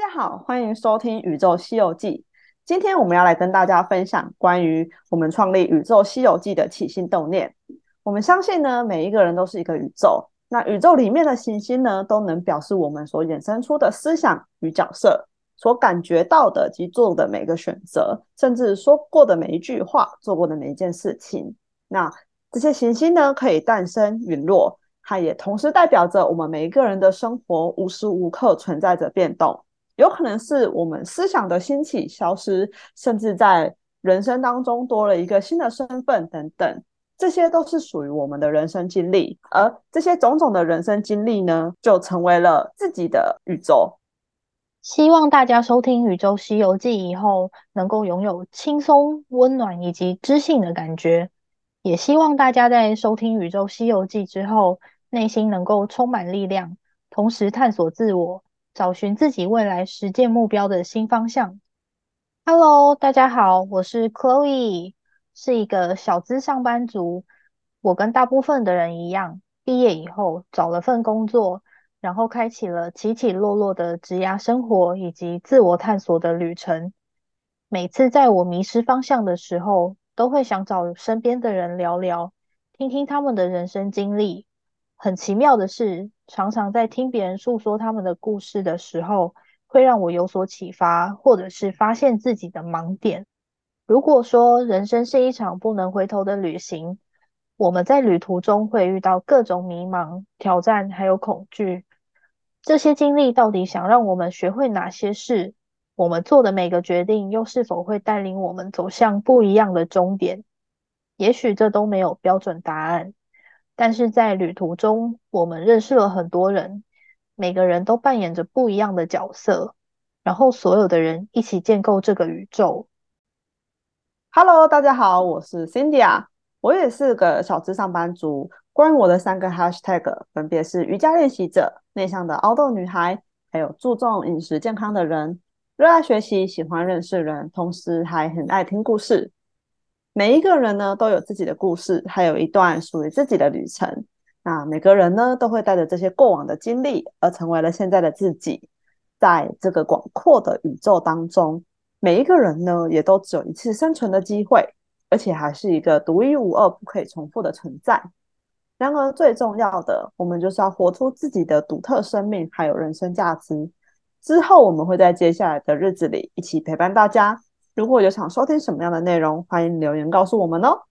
大家好，欢迎收听《宇宙西游记》。今天我们要来跟大家分享关于我们创立《宇宙西游记》的起心动念。我们相信呢，每一个人都是一个宇宙，那宇宙里面的行星呢，都能表示我们所衍生出的思想与角色，所感觉到的及做的每个选择，甚至说过的每一句话，做过的每一件事情。那这些行星呢，可以诞生陨落，它也同时代表着我们每一个人的生活无时无刻存在着变动。有可能是我们思想的兴起、消失，甚至在人生当中多了一个新的身份等等，这些都是属于我们的人生经历。而这些种种的人生经历呢，就成为了自己的宇宙。希望大家收听《宇宙西游记》以后，能够拥有轻松、温暖以及知性的感觉。也希望大家在收听《宇宙西游记》之后，内心能够充满力量，同时探索自我。找寻自己未来实践目标的新方向。Hello，大家好，我是 Chloe，是一个小资上班族。我跟大部分的人一样，毕业以后找了份工作，然后开启了起起落落的职涯生活以及自我探索的旅程。每次在我迷失方向的时候，都会想找身边的人聊聊，听听他们的人生经历。很奇妙的是。常常在听别人诉说他们的故事的时候，会让我有所启发，或者是发现自己的盲点。如果说人生是一场不能回头的旅行，我们在旅途中会遇到各种迷茫、挑战，还有恐惧。这些经历到底想让我们学会哪些事？我们做的每个决定又是否会带领我们走向不一样的终点？也许这都没有标准答案。但是在旅途中，我们认识了很多人，每个人都扮演着不一样的角色，然后所有的人一起建构这个宇宙。Hello，大家好，我是 Cindy 啊，我也是个小资上班族。关于我的三个 Hashtag 分别是瑜伽练习者、内向的凹豆女孩，还有注重饮食健康的人，热爱学习、喜欢认识人，同时还很爱听故事。每一个人呢都有自己的故事，还有一段属于自己的旅程。那每个人呢都会带着这些过往的经历，而成为了现在的自己。在这个广阔的宇宙当中，每一个人呢也都只有一次生存的机会，而且还是一个独一无二、不可以重复的存在。然而最重要的，我们就是要活出自己的独特生命，还有人生价值。之后我们会在接下来的日子里一起陪伴大家。如果有想收听什么样的内容，欢迎留言告诉我们哦。